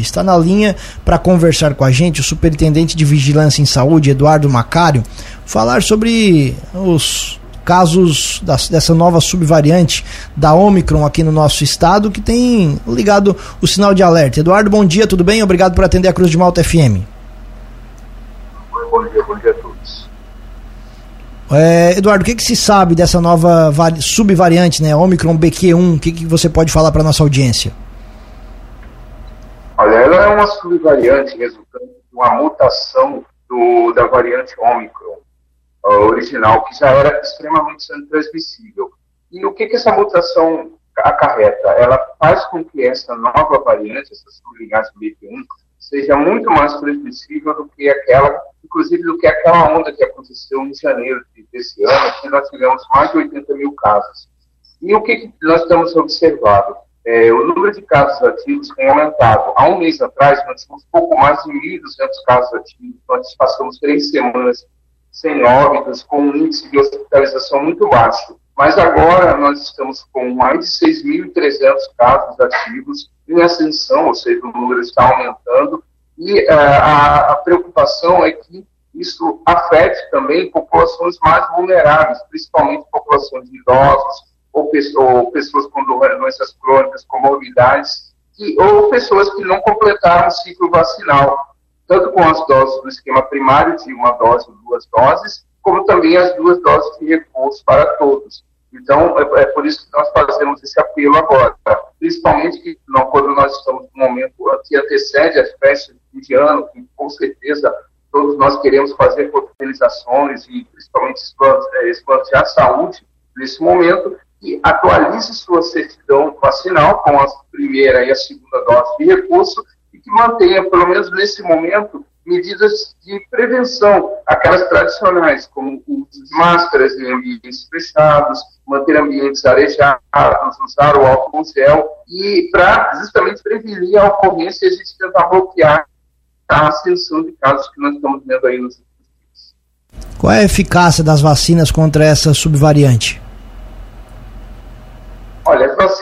Está na linha para conversar com a gente o superintendente de Vigilância em Saúde, Eduardo Macário, falar sobre os casos das, dessa nova subvariante da Omicron aqui no nosso estado, que tem ligado o sinal de alerta. Eduardo, bom dia, tudo bem? Obrigado por atender a Cruz de Malta FM. Bom dia, bom dia a todos. É, Eduardo, o que, que se sabe dessa nova subvariante, né, Omicron BQ1? O que, que você pode falar para nossa audiência? É uma subvariante resultante de uma mutação do, da variante Omicron original, que já era extremamente transmissível. E o que, que essa mutação acarreta? Ela faz com que essa nova variante, essa subvariante BQ1, seja muito mais transmissível do que aquela, inclusive do que aquela onda que aconteceu em janeiro desse ano, que nós tivemos mais de 80 mil casos. E o que, que nós estamos observando? É, o número de casos ativos tem aumentado. Há um mês atrás, nós tínhamos pouco mais de 1.200 casos ativos, nós passamos três semanas sem óbitos, com um índice de hospitalização muito baixo. Mas agora nós estamos com mais de 6.300 casos ativos em ascensão, ou seja, o número está aumentando, e uh, a, a preocupação é que isso afete também populações mais vulneráveis, principalmente populações de idosos, ou, ou pessoas com doenças crônicas, comorbidades, e, ou pessoas que não completaram o ciclo vacinal, tanto com as doses do esquema primário, de uma dose ou duas doses, como também as duas doses de reforço para todos. Então, é, é, por isso que nós fazemos esse apelo agora, principalmente que, não, quando nós estamos no momento que antecede as festas de ano, que com certeza todos nós queremos fazer organizações e principalmente expandir a saúde nesse momento, que atualize sua certidão vacinal com a primeira e a segunda dose de reforço e que mantenha, pelo menos nesse momento, medidas de prevenção, aquelas tradicionais, como o uso de máscaras em ambientes fechados, manter ambientes arejados, usar o álcool gel, e para justamente prevenir a ocorrência e a gente tentar bloquear a ascensão de casos que nós estamos vendo aí nos últimos dias. Qual é a eficácia das vacinas contra essa subvariante?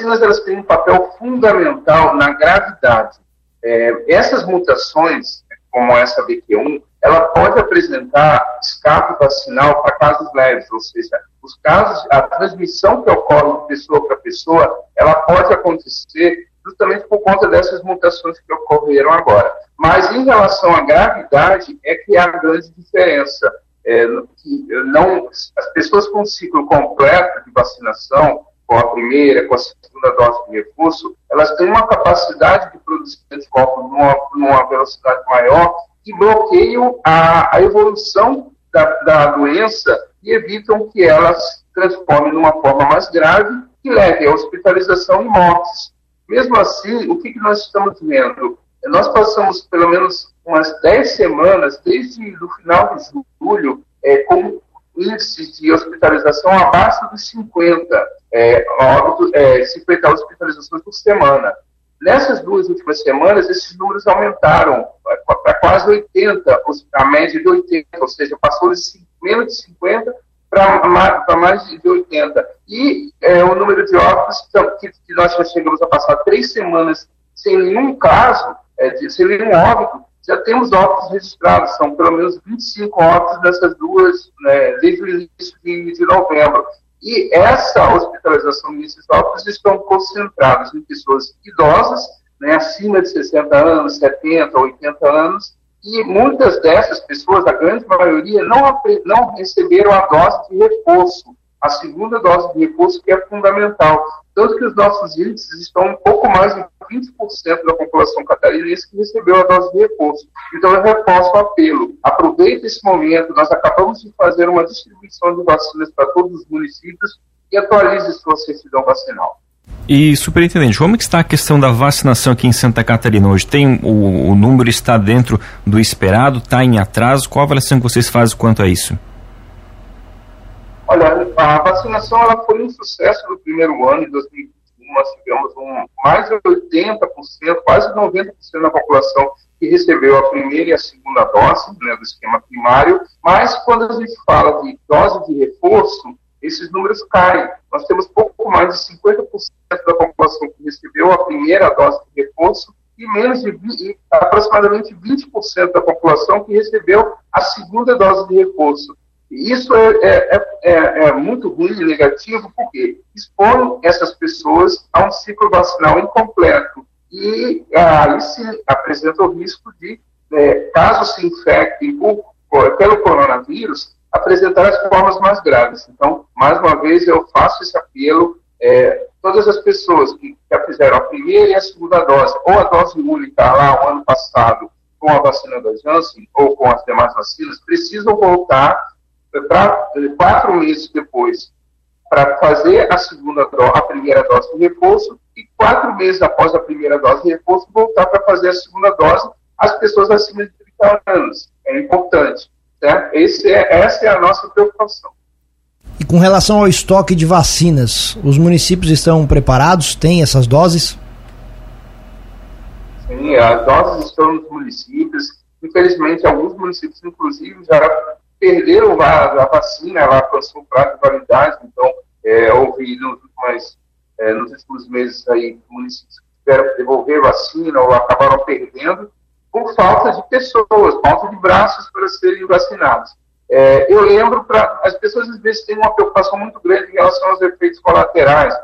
Vacinas elas têm um papel fundamental na gravidade. É, essas mutações, como essa BQ1, ela pode apresentar escape vacinal para casos leves, ou seja, os casos, a transmissão que ocorre de pessoa para pessoa, ela pode acontecer justamente por conta dessas mutações que ocorreram agora. Mas em relação à gravidade, é que há grande diferença. É, não, as pessoas com ciclo completo de vacinação, com a primeira, com a segunda dose de reforço, elas têm uma capacidade de produzir anticorpos numa, numa velocidade maior que bloqueiam a, a evolução da, da, doença e evitam que elas se transformem numa forma mais grave que leve à hospitalização e mortes. Mesmo assim, o que, que nós estamos vendo? Nós passamos pelo menos umas 10 semanas, desde o final de julho, é, com índice de hospitalização abaixo dos 50 é, óbito, é, 50 hospitalizações por semana. Nessas duas últimas semanas, esses números aumentaram para quase 80, a média de 80, ou seja, passou de menos de 50 para mais de 80. E é, o número de óbitos, que, que, nós já chegamos a passar três semanas sem nenhum caso, é, de, sem nenhum óbito, já temos óbitos registrados, são pelo menos 25 óbitos nessas duas, né, desde o início de, novembro. E essa hospitalização desses óbitos estão concentrados em pessoas idosas, né, acima de 60 anos, 70, 80 anos, e muitas dessas pessoas, a grande maioria, não, não receberam a dose de reforço, a segunda dose de reforço que é fundamental. Tanto que os nossos índices estão um pouco mais de 20% da população catarinense que recebeu a dose de reforço. Então, eu reforço o apelo. Aproveite esse momento. Nós acabamos de fazer uma distribuição de vacinas para todos os municípios e atualize sua certidão vacinal. E, superintendente, como está a questão da vacinação aqui em Santa Catarina hoje? Tem o, o número está dentro do esperado, está em atraso? Qual a avaliação que vocês fazem quanto a isso? Olha, a vacinação ela foi um sucesso no primeiro ano, em 2020 nós tivemos um, mais de 80%, quase 90% da população que recebeu a primeira e a segunda dose né, do esquema primário, mas quando a gente fala de dose de reforço, esses números caem. Nós temos pouco mais de 50% da população que recebeu a primeira dose de reforço e menos de 20, aproximadamente 20% da população que recebeu a segunda dose de reforço. Isso é, é, é, é, muito ruim e negativo, porque expõe essas pessoas a um ciclo vacinal incompleto. E aí se apresenta o risco de, é, caso se infectem pelo coronavírus, apresentar as formas mais graves. Então, mais uma vez, eu faço esse apelo. É, todas as pessoas que já fizeram a primeira e a segunda dose, ou a dose única lá o ano passado, com a vacina da Janssen, ou com as demais vacinas, precisam voltar para quatro meses depois para fazer a segunda a primeira dose de reforço e quatro meses após a primeira dose de reforço voltar para fazer a segunda dose as pessoas acima de 30 anos. É importante. Certo? Esse é, essa é a nossa preocupação. E com relação ao estoque de vacinas, os municípios estão preparados? Têm essas doses? Sim, as doses estão nos municípios. Infelizmente, alguns municípios, inclusive, já perderam a, a vacina, ela alcançou o prazo de validade, então é, houve nos últimos, é, nos últimos meses aí municípios tiveram devolver vacina ou acabaram perdendo por falta de pessoas, falta de braços para serem vacinados. É, eu lembro para as pessoas às vezes têm uma preocupação muito grande em relação aos efeitos colaterais,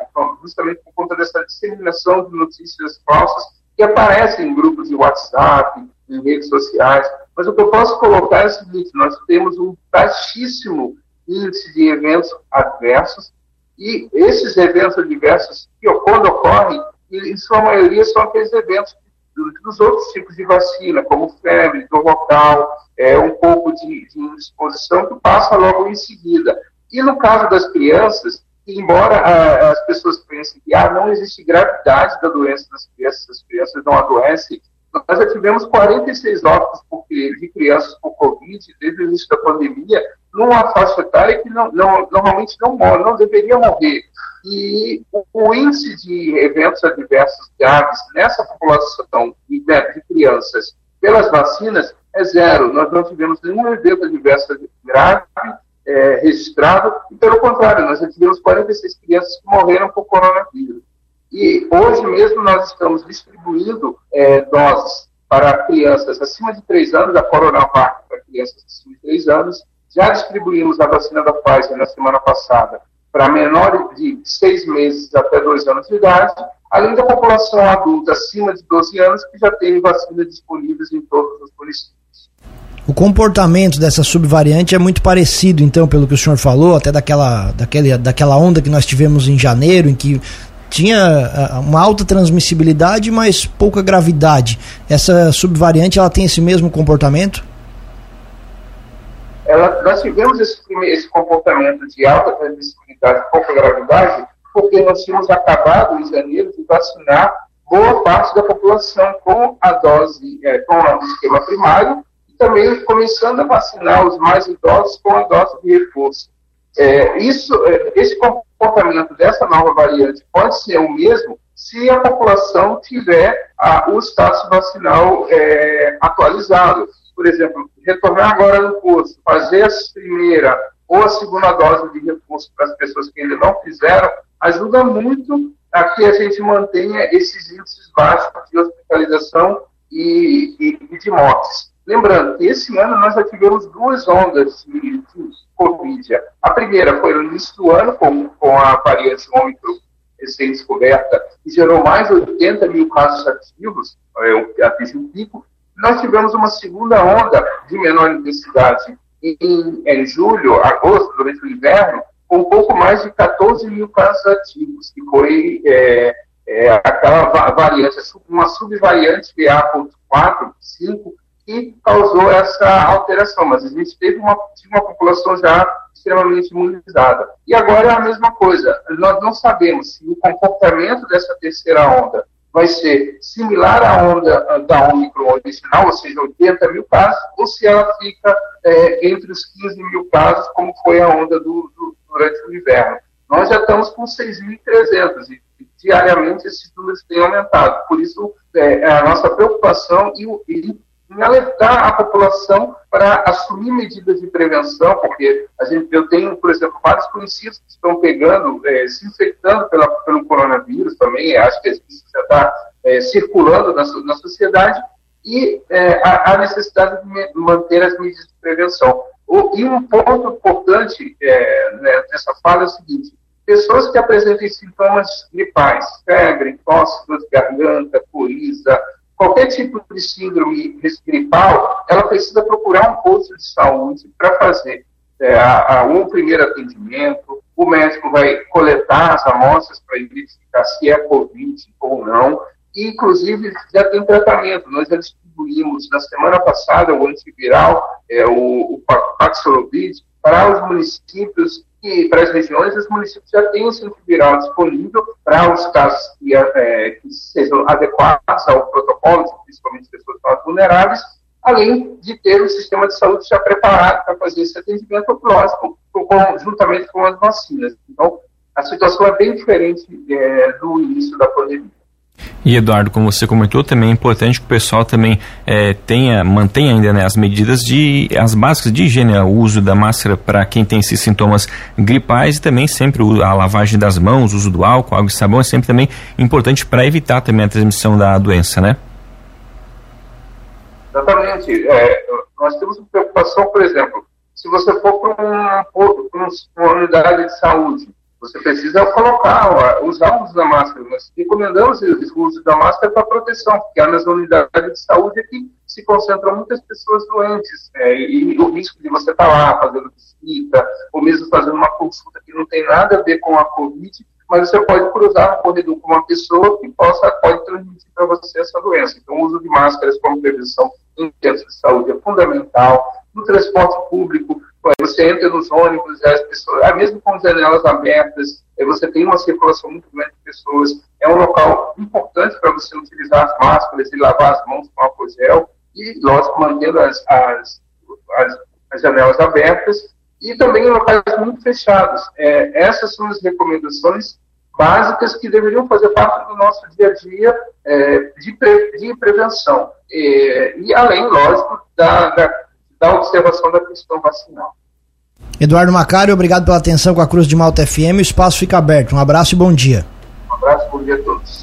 justamente por conta dessa disseminação de notícias falsas que aparecem em grupos de WhatsApp, em redes sociais. Mas o que eu posso colocar é o seguinte: nós temos um baixíssimo índice de eventos adversos, e esses eventos adversos, que, quando ocorrem, em sua maioria são aqueles eventos dos outros tipos de vacina, como febre, dor local, é, um pouco de, de indisposição, que passa logo em seguida. E no caso das crianças, embora ah, as pessoas pensem que ah, não existe gravidade da doença das crianças, as crianças não adoecem, nós já tivemos 46 óbitos de crianças por Covid desde o início da pandemia, numa faixa etária que não, não, normalmente não morre, não deveria morrer. E o, o, índice de eventos adversos graves nessa população né, de crianças pelas vacinas é zero. Nós não tivemos nenhum evento adverso grave é, registrado, e pelo contrário, nós já tivemos 46 crianças que morreram por coronavírus. E hoje mesmo nós estamos distribuindo é, doses para crianças acima de 3 anos, da Coronavac para crianças acima de 3 anos. Já distribuímos a vacina da Pfizer na semana passada para menores de 6 meses até 2 anos de idade, além da população adulta acima de 12 anos, que já tem vacinas disponíveis em todos os municípios. O comportamento dessa subvariante é muito parecido, então, pelo que o senhor falou, até daquela, daquele, daquela onda que nós tivemos em janeiro, em que tinha uma alta transmissibilidade, mas pouca gravidade. Essa subvariante ela tem esse mesmo comportamento? Ela, nós tivemos esse, esse comportamento de alta transmissibilidade pouca gravidade porque nós tínhamos acabado em janeiro de vacinar boa parte da população com a dose, é, com o esquema primário e também começando a vacinar os mais idosos com a dose de reforço. É, isso, é, esse comportamento dessa nova variante pode ser o mesmo se a população tiver a, o status vacinal é, atualizado. Por exemplo, retornar agora no curso, fazer a primeira ou a segunda dose de reforço para as pessoas que ainda não fizeram, ajuda muito a que a gente mantenha esses índices baixos de hospitalização e, e, e de mortes. Lembrando que esse ano nós já tivemos duas ondas de, Covid. A primeira foi no início do ano, com, com a variante Ômicron recém-descoberta, que gerou mais de 80 mil casos ativos, é, atingiu um pico. Nós tivemos uma segunda onda de menor intensidade em, em julho, agosto, durante o inverno, com um pouco mais de 14 mil casos ativos, que foi é, é, aquela variante, uma subvariante BA.4, 5, que causou essa alteração, mas a gente teve uma, uma população já extremamente imunizada. E agora é a mesma coisa, nós não sabemos se o comportamento dessa terceira onda vai ser similar à onda da Omicron original, ou seja, 80 mil casos, ou se ela fica é, entre os 15 mil casos, como foi a onda do, do, durante o inverno. Nós já estamos com 6.300 e diariamente esses números têm aumentado. Por isso, é, é a nossa preocupação e, e em alertar a população para assumir medidas de prevenção, porque a gente, eu tenho, por exemplo, vários conhecidos que estão pegando, é, se infectando pela, pelo coronavírus também, acho que isso já está é, circulando na, na, sociedade e é, a, a, necessidade de manter as medidas de prevenção. O, e um ponto importante é, né, nessa fala é o seguinte: pessoas que apresentem sintomas gripais, febre, tosse, garganta, coriza, qualquer tipo de síndrome gripal, ela precisa procurar um posto de saúde para fazer é, a, a, um primeiro atendimento, o médico vai coletar as amostras para identificar se é Covid ou não, e inclusive já tem tratamento. Nós já distribuímos na semana passada o antiviral, é, o, o Paxlovid, para os municípios e para as regiões, os municípios já têm o antiviral disponível para os casos que, é, que sejam adequados ao protocolo, principalmente pessoas mais vulneráveis, além de ter o sistema de saúde já preparado para fazer esse atendimento próximo, juntamente com as vacinas. Então, a situação é bem diferente é, do início da pandemia. E Eduardo, como você comentou, também é importante que o pessoal também é, tenha, mantenha ainda né, as medidas de as básicas de higiene, o uso da máscara para quem tem esses sintomas gripais e também sempre a lavagem das mãos, o uso do álcool, água e sabão é sempre também importante para evitar também a transmissão da doença, né? Exatamente. É, nós temos uma preocupação, por exemplo, se você for para uma, uma unidade de saúde, você precisa colocar, usar o uso da máscara. Nós recomendamos o uso da máscara para proteção, porque nas unidades de saúde é que se concentram muitas pessoas doentes. É, e o risco de você estar tá lá fazendo visita, ou mesmo fazendo uma consulta que não tem nada a ver com a Covid, mas você pode cruzar no corredor com uma pessoa que possa, pode transmitir para você essa doença. Então, o uso de máscaras como prevenção em centros de saúde é fundamental. No transporte público, você entra nos ônibus, as pessoas, ah, mesmo com janelas abertas, você tem uma circulação muito grande de pessoas. É um local importante para você utilizar as máscaras e lavar as mãos com álcool gel e, lógico, mantendo as, as, as, as janelas abertas e também em locais muito fechados. É, essas são as recomendações básicas que deveriam fazer parte do nosso dia a dia é, de, pre, de prevenção. É, e além, lógico, da, da, da, observação da questão vacinal. Eduardo Macário, obrigado pela atenção com a Cruz de Malta FM. O espaço fica aberto. Um abraço e bom dia. Um abraço, bom dia a todos.